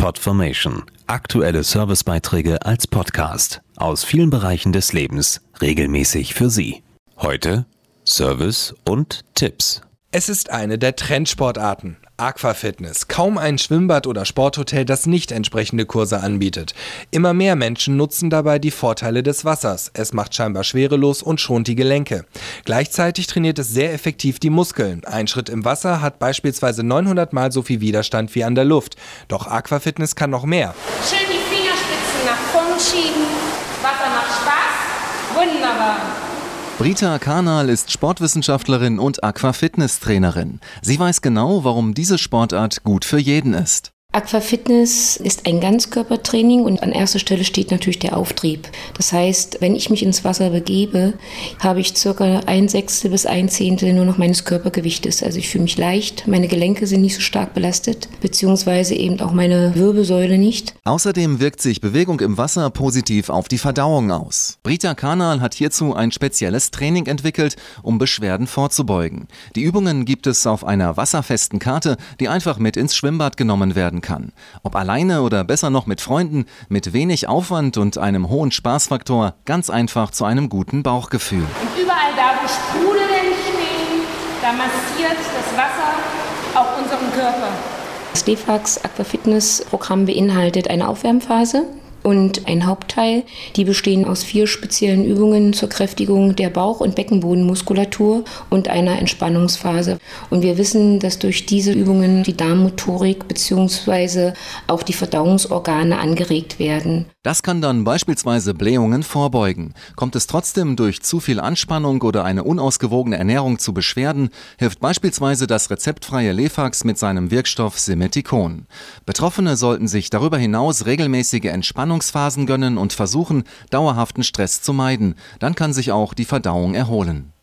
Podformation. Aktuelle Servicebeiträge als Podcast aus vielen Bereichen des Lebens regelmäßig für Sie. Heute Service und Tipps. Es ist eine der Trendsportarten. Aquafitness. Kaum ein Schwimmbad oder Sporthotel, das nicht entsprechende Kurse anbietet. Immer mehr Menschen nutzen dabei die Vorteile des Wassers. Es macht scheinbar schwerelos und schont die Gelenke. Gleichzeitig trainiert es sehr effektiv die Muskeln. Ein Schritt im Wasser hat beispielsweise 900 mal so viel Widerstand wie an der Luft. Doch Aquafitness kann noch mehr. Schön die Fingerspitzen nach vorn schieben. Wasser macht Spaß. Wunderbar. Brita Karnal ist Sportwissenschaftlerin und Aquafitness-Trainerin. Sie weiß genau, warum diese Sportart gut für jeden ist. Aquafitness ist ein Ganzkörpertraining und an erster Stelle steht natürlich der Auftrieb. Das heißt, wenn ich mich ins Wasser begebe, habe ich circa ein Sechstel bis ein Zehntel nur noch meines Körpergewichtes. Also ich fühle mich leicht, meine Gelenke sind nicht so stark belastet, beziehungsweise eben auch meine Wirbelsäule nicht. Außerdem wirkt sich Bewegung im Wasser positiv auf die Verdauung aus. Brita Kanal hat hierzu ein spezielles Training entwickelt, um Beschwerden vorzubeugen. Die Übungen gibt es auf einer wasserfesten Karte, die einfach mit ins Schwimmbad genommen werden kann. Ob alleine oder besser noch mit Freunden, mit wenig Aufwand und einem hohen Spaßfaktor, ganz einfach zu einem guten Bauchgefühl. Und überall da, wo Sprudel entstehen, da massiert das Wasser auch unseren Körper. Das DEFAX Aquafitness Programm beinhaltet eine Aufwärmphase, und ein Hauptteil. Die bestehen aus vier speziellen Übungen zur Kräftigung der Bauch- und Beckenbodenmuskulatur und einer Entspannungsphase. Und wir wissen, dass durch diese Übungen die Darmmotorik bzw. auch die Verdauungsorgane angeregt werden. Das kann dann beispielsweise Blähungen vorbeugen. Kommt es trotzdem durch zu viel Anspannung oder eine unausgewogene Ernährung zu Beschwerden, hilft beispielsweise das rezeptfreie Lefax mit seinem Wirkstoff Simeticon. Betroffene sollten sich darüber hinaus regelmäßige Entspannungsphasen gönnen und versuchen, dauerhaften Stress zu meiden. Dann kann sich auch die Verdauung erholen.